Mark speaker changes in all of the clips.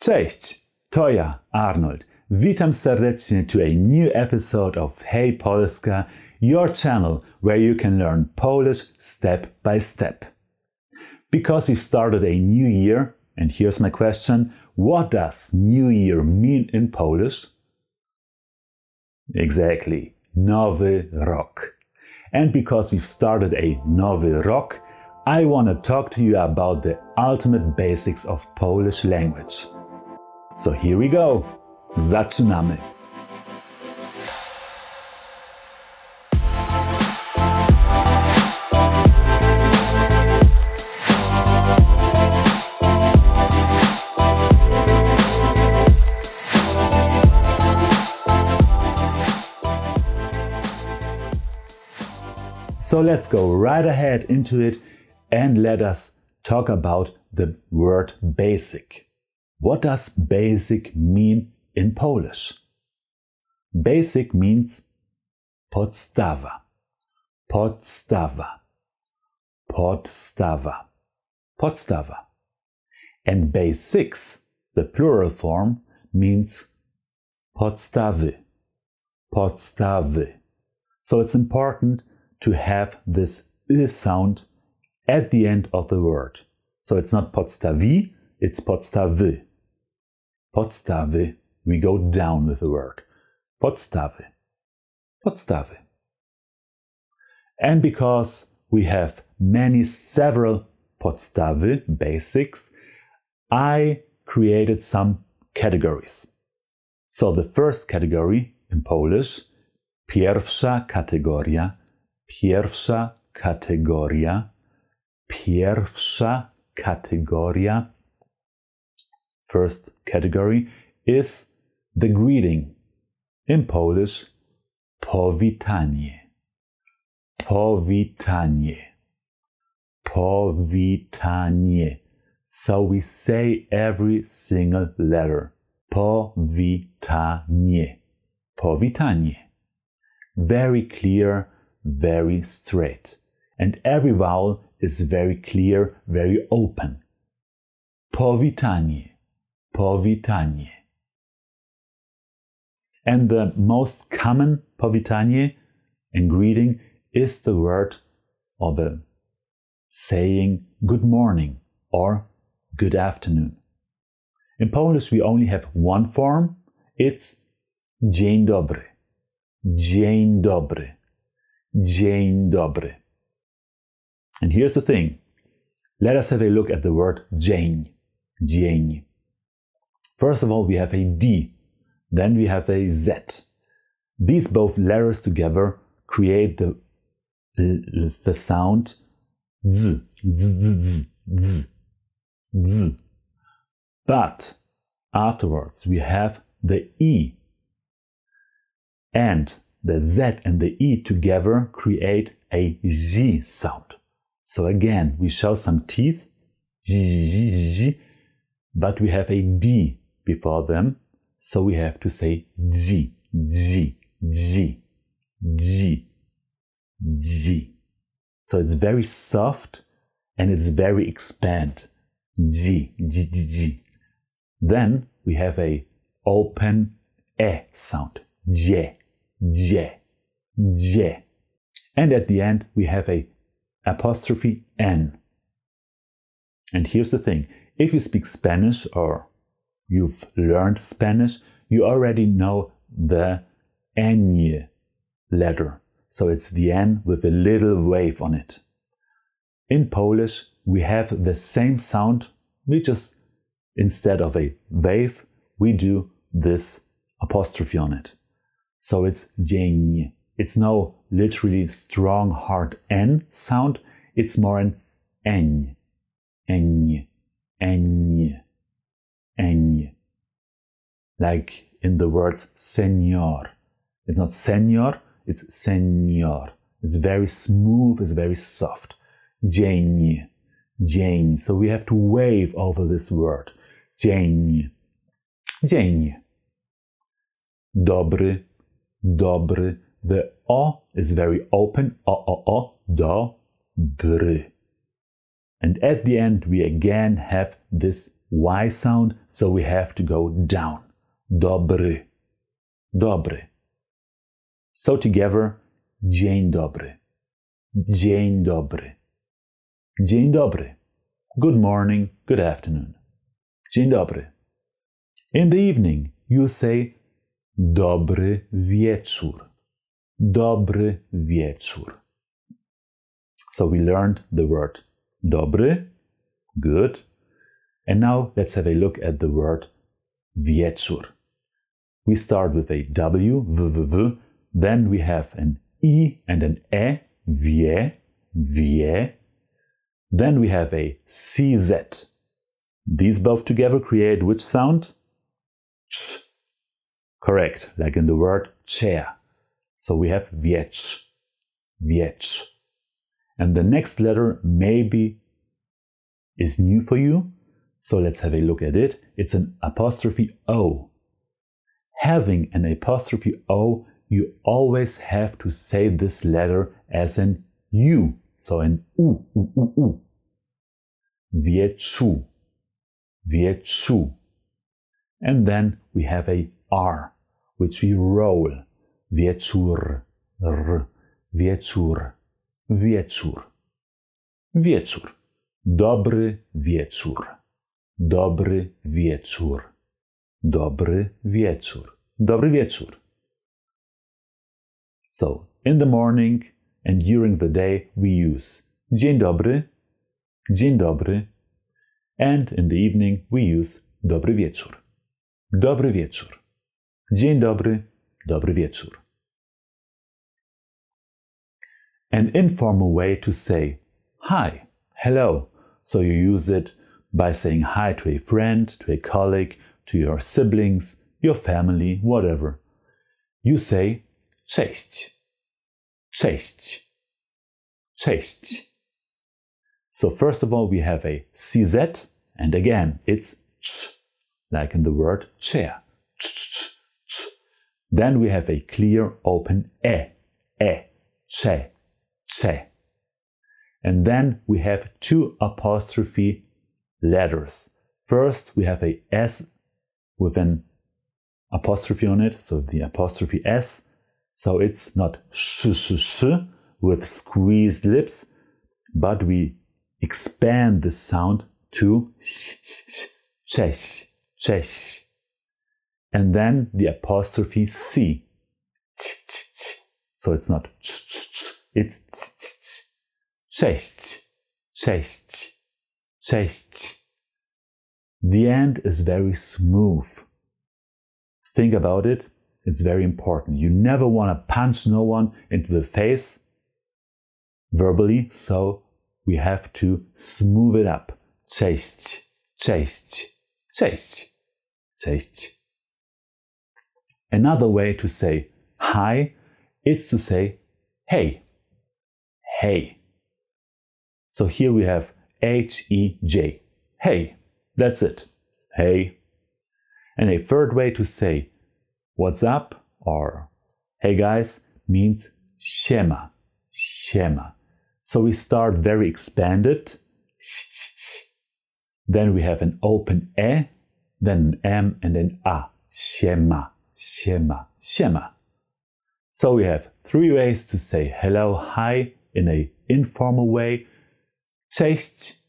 Speaker 1: Cześć, to ja, Arnold. Witam serdecznie to a new episode of Hey Polska, your channel where you can learn Polish step by step. Because we've started a new year, and here's my question what does New Year mean in Polish? Exactly, Nowy Rok. And because we've started a Nowy Rok, I want to talk to you about the ultimate basics of Polish language. So here we go. Zaczynamy. So let's go right ahead into it and let us talk about the word basic. What does basic mean in Polish? Basic means podstawa, podstawa, podstawa, podstawa. And basics, the plural form, means podstawy, podstawy. So it's important to have this y sound at the end of the word. So it's not podstawi, it's podstawy. Podstawy, we go down with the word. Podstawy. Podstawy. And because we have many, several podstawy, basics, I created some categories. So the first category in Polish, pierwsza kategoria, pierwsza kategoria, pierwsza kategoria, first category is the greeting. In Polish, powitanie. Powitanie. Powitanie. So we say every single letter. Powitanie. Powitanie. Very clear, very straight. And every vowel is very clear, very open. Powitanie powitanie. And the most common powitanie in greeting is the word or the saying good morning or good afternoon. In Polish, we only have one form. It's dzień dobry. Dzień dobry. Dzień dobry. And here's the thing. Let us have a look at the word dzień. Dzień. First of all, we have a D, then we have a Z. These both letters together create the, the sound Z, Z, Z, Z, Z. But afterwards, we have the E. And the Z and the E together create a Z sound. So again, we show some teeth, Z, Z, Z, but we have a D before them, so we have to say G, G, G, G, G. So it's very soft and it's very expand. G, G, G, G. Then we have a open E sound. J, J, J. And at the end we have a apostrophe N. And here's the thing. If you speak Spanish or you've learned Spanish, you already know the ñ letter. So it's the N with a little wave on it. In Polish, we have the same sound. We just, instead of a wave, we do this apostrophe on it. So it's dzień. It's no literally strong, hard N sound. It's more an ñ, ñ, ñ eń. Like in the words senor. It's not senor, it's senor. It's very smooth, it's very soft. Dzień. Dzień. So we have to wave over this word. Dzień. Dzień. Dobry. Dobry. The o is very open. O, o, o. Do. Bry. And at the end, we again have this Y sound, so we have to go down. Dobry. Dobry. So together, dzień dobry. Dzień dobry. Dzień dobry. Good morning, good afternoon. Dzień dobry. In the evening, you say dobry wieczór. Dobry wieczór. So we learned the word dobry, good. And now let's have a look at the word wieczór. We start with a W, v, v, v. Then we have an E and an E, wie, wie. Then we have a CZ. These both together create which sound? Ch. Correct, like in the word chair. So we have wiecz, wiecz. And the next letter maybe is new for you. So let's have a look at it. It's an apostrophe O. Having an apostrophe O, you always have to say this letter as an U. So an U, U, U, U. Wieczu, wieczu. And then we have a R, which we roll. Wieczór, r, wieczór, wieczór, wieczór. Dobry wieczór, dobry wieczór, dobry wieczór, dobry wieczór. So, in the morning and during the day we use dzień dobry, dzień dobry, and in the evening we use dobry wieczór, dobry wieczór, dzień dobry, dobry wieczór. An informal way to say hi, hello. So you use it by saying hi to a friend, to a colleague, to your siblings, your family, whatever. You say cześć, cześć, cześć. So first of all, we have a CZ, and again, it's ch, like in the word chair. Ch, ch, ch. Then we have a clear open e, e, che, che. And then we have two apostrophe letters. First, we have a S with an apostrophe on it, so the apostrophe S. So it's not sh, sh, sh with squeezed lips, but we expand the sound to sh, sh, sh, cześć, And then the apostrophe C. Ch, ch, ch. So it's not ch, ch, ch, it's ch, ch, ch. Cześć, cześć, cześć. The end is very smooth. Think about it. It's very important. You never want to punch no one into the face verbally, so we have to smooth it up. Cześć, cześć, cześć, cześć. Another way to say hi is to say hey, hey. So here we have H E J. Hey, that's it. Hey. And a third way to say what's up or hey guys means siema, siema. So we start very expanded. Then we have an open e, then an m and then a. Siema, siema, siema. So we have three ways to say hello, hi in a informal way Cześć,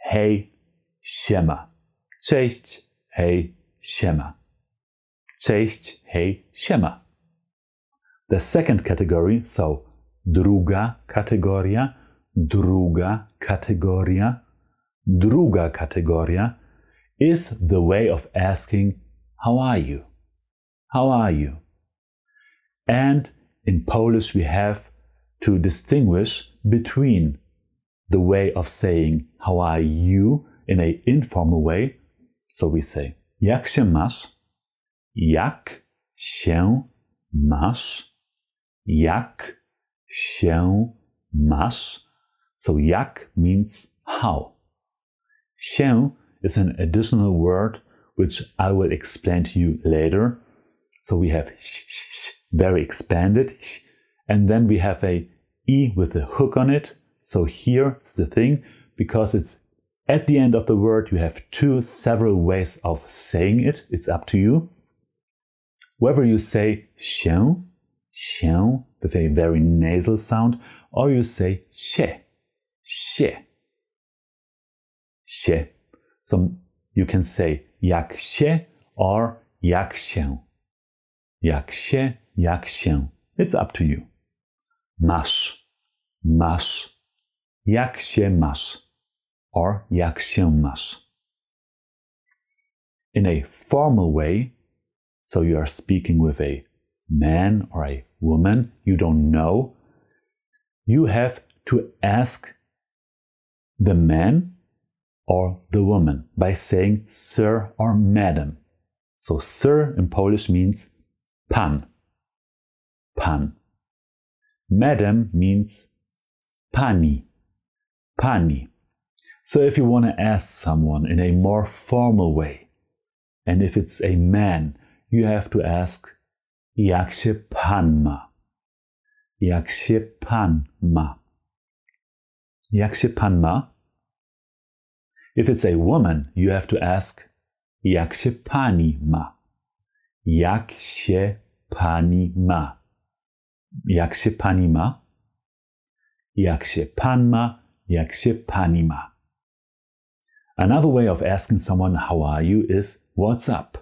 Speaker 1: hej, siema. Cześć, hej, siema. Cześć, hej, siema. The second category, so druga kategoria, druga kategoria, druga kategoria is the way of asking, How are you? How are you? And in Polish, we have to distinguish between the way of saying how are you in an informal way. So we say jak się masz? Jak się masz? Jak się masz? So jak means how. Się is an additional word which I will explain to you later. So we have very expanded, and then we have a e with a hook on it so here's the thing, because it's at the end of the word, you have two several ways of saying it. It's up to you. Whether you say chien, chien, with a very nasal sound, or you say xie xie xie, So you can say jak się or jak się. Jak się, jak się. It's up to you. Masz, masz. Jak się masz or jak się masz. In a formal way, so you are speaking with a man or a woman you don't know, you have to ask the man or the woman by saying sir or madam. So sir in Polish means pan. Pan. Madam means pani. Pani. So if you want to ask someone in a more formal way, and if it's a man, you have to ask jak się pan ma? Jak się pan ma? Jak się pan ma? If it's a woman, you have to ask jak się pani ma? Jak się pani ma? Jak się pani ma? Jak się pan ma? Jak się pani ma? Another way of asking someone how are you is what's up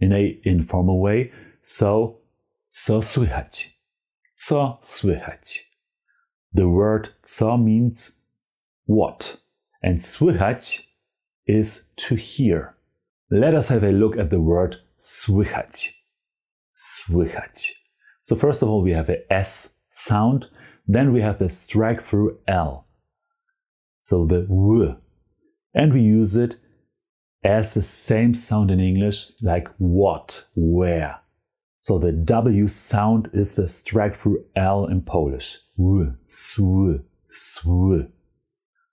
Speaker 1: in a informal way. So, co słychać? Co słychać? The word co means what and słychać is to hear. Let us have a look at the word słychać. Słychać. So first of all, we have a S sound. Then we have a strike through L. So the W and we use it as the same sound in English like what, where. So the W sound is the strike through L in Polish. W, sw, sw.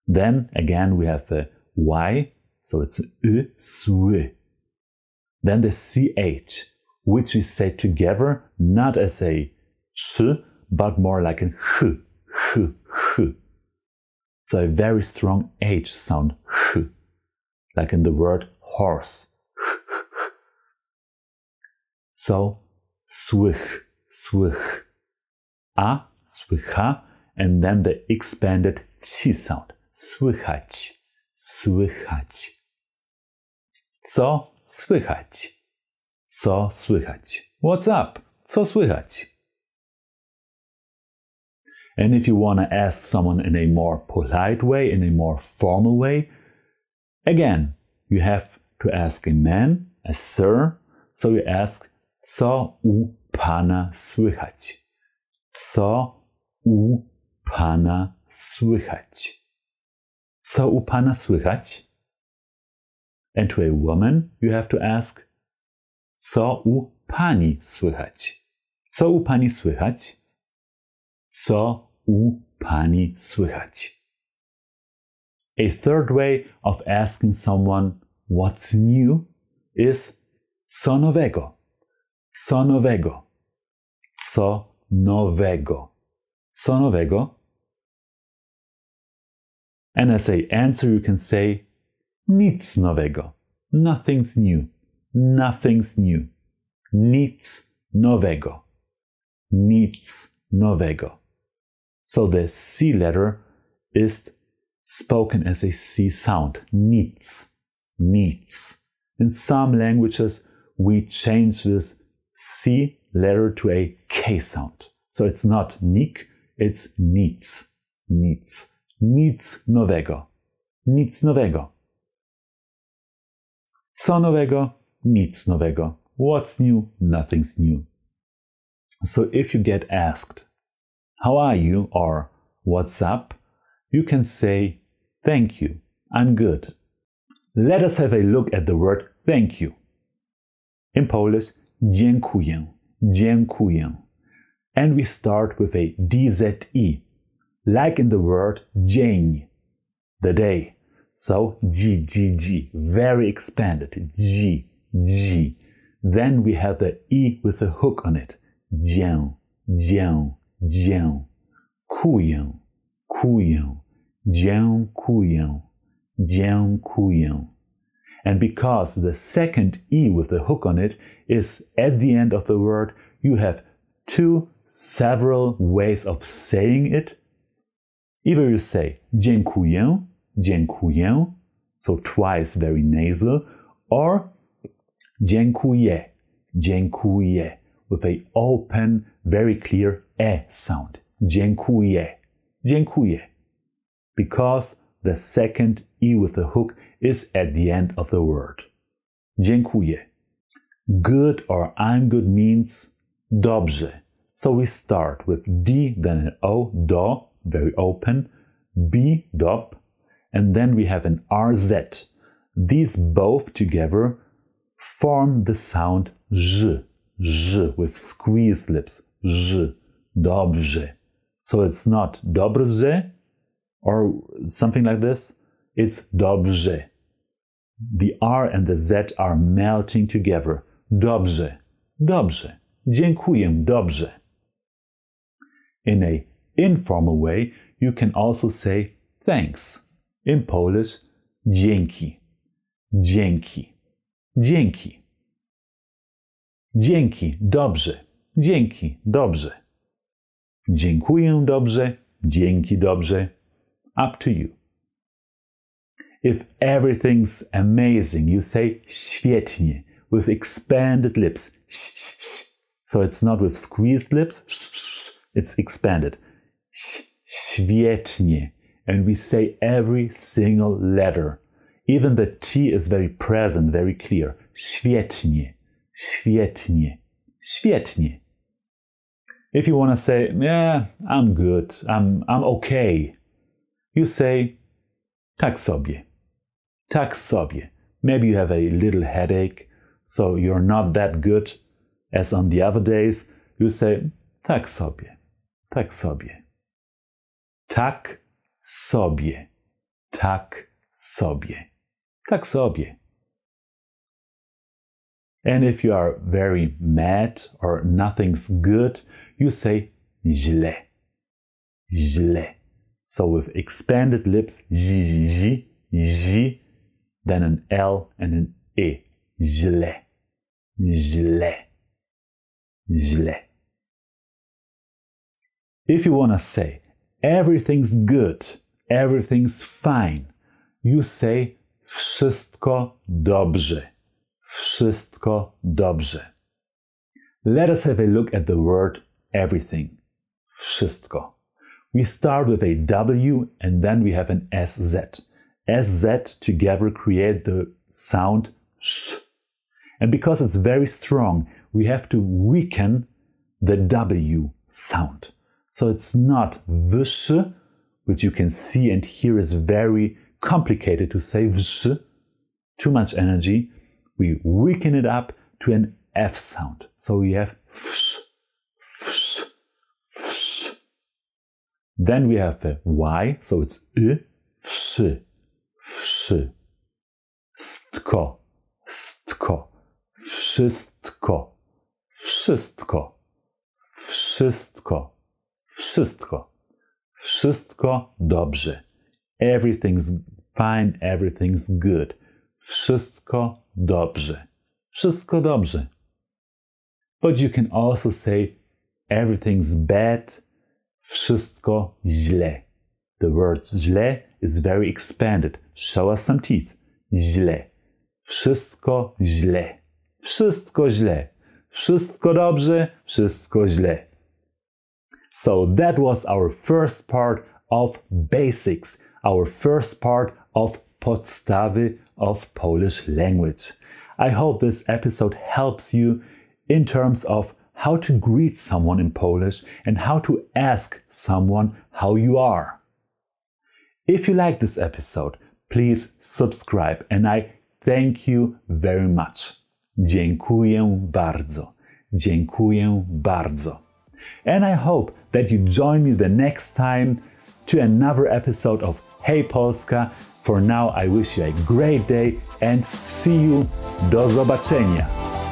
Speaker 1: Then again we have the Y, so it's y, sw. Then the CH, which we say together not as a ch, but more like an h. So a very strong H sound, like in the word horse. so swych, swych. A, słycha, and then the expanded chi sound, słychać, słychać. Co słychać? Co słychać? What's up? Co słychać? And if you want to ask someone in a more polite way, in a more formal way, again, you have to ask a man, a sir, so you ask, co u pana słychać? Co u pana słychać? Co u pana słychać? And to a woman, you have to ask, co u pani słychać? Co u pani słychać? Co u pani słychać. A third way of asking someone what's new is co nowego. Co nowego. Co nowego. Co nowego. And as a answer you can say nic nowego. Nothing's new. Nothing's new. Nic nowego. Nic nowego. So the C letter is spoken as a C sound. Needs. Needs. In some languages, we change this C letter to a K sound. So it's not nik, it's needs. Needs. Nic nowego. Nic nowego. Co nowego? Nic nowego. What's new? Nothing's new. So if you get asked, how are you? or What's up? You can say, Thank you, I'm good. Let us have a look at the word thank you. In Polish, dziękuję, dziękuję. And we start with a DZE, like in the word dzień, the day. So, G, G, G, very expanded, G, G. Then we have the E with a hook on it, dzię, dzię dziękuję, kuję, dziękuję, dziękuję. And because the second E with the hook on it is at the end of the word, you have two several ways of saying it. Either you say dziękuję, dziękuję, so twice very nasal, or dziękuję, dziękuję, with a open, very clear e sound. Dziękuję, dziękuję. Because the second e with the hook is at the end of the word. Dziękuję. Good or I'm good means dobrze. So we start with D, then an O, do, very open, B, dob, and then we have an RZ. These both together form the sound Z, Z with squeezed lips, Z, dobrze. So it's not dobrze or something like this, it's dobrze. The R and the Z are melting together. Dobrze, dobrze. Dziękuję, dobrze. In a informal way, you can also say thanks. In Polish, dzięki. Dzięki. Dzięki. Dzięki, dobrze. Dzięki, dobrze. Dziękuję dobrze. Dzięki dobrze. Up to you. If everything's amazing, you say świetnie with expanded lips. So it's not with squeezed lips, it's expanded. Świetnie. And we say every single letter. Even the T is very present, very clear. Świetnie. Świetnie. Świetnie. If you want to say, yeah, I'm good, I'm, I'm okay, you say, tak sobie. Tak sobie. Maybe you have a little headache, so you're not that good as on the other days. You say, tak sobie. Tak sobie. Tak sobie. Tak sobie. Tak sobie. And if you are very mad or nothing's good, you say źle. Źle. So with expanded lips, zi, zi, zi, then an L and an E. Źle. Źle. Źle. If you want to say everything's good, everything's fine, you say wszystko dobrze. Wszystko dobrze. Let us have a look at the word everything. Wszystko. We start with a W and then we have an SZ. SZ together create the sound sh. And because it's very strong, we have to weaken the W sound. So it's not vsh, which you can see and hear is very complicated to say vsh, too much energy. We weaken it up to an F sound. So we have fsh, fsh, fsh. Then we have a Y, so it's I, fsh, fsz. Stko, stko, wszystko, wszystko, wszystko, wszystko, wszystko dobrze. Everything's fine, everything's good. Wszystko dobrze. Wszystko dobrze. But you can also say everything's bad, wszystko źle. The word źle is very expanded. Show us some teeth. Źle. Wszystko źle. Wszystko źle. Wszystko dobrze, wszystko źle. So that was our first part of basics, our first part of podstawy of Polish language. I hope this episode helps you in terms of how to greet someone in Polish and how to ask someone how you are. If you like this episode, please subscribe and I thank you very much. Dziękuję bardzo. Dziękuję bardzo. And I hope that you join me the next time to another episode of Hey Polska. For now, I wish you a great day and see you. Do zobaczenia.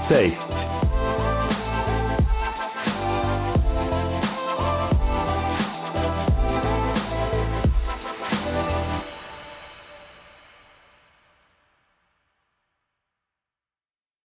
Speaker 1: Cześć!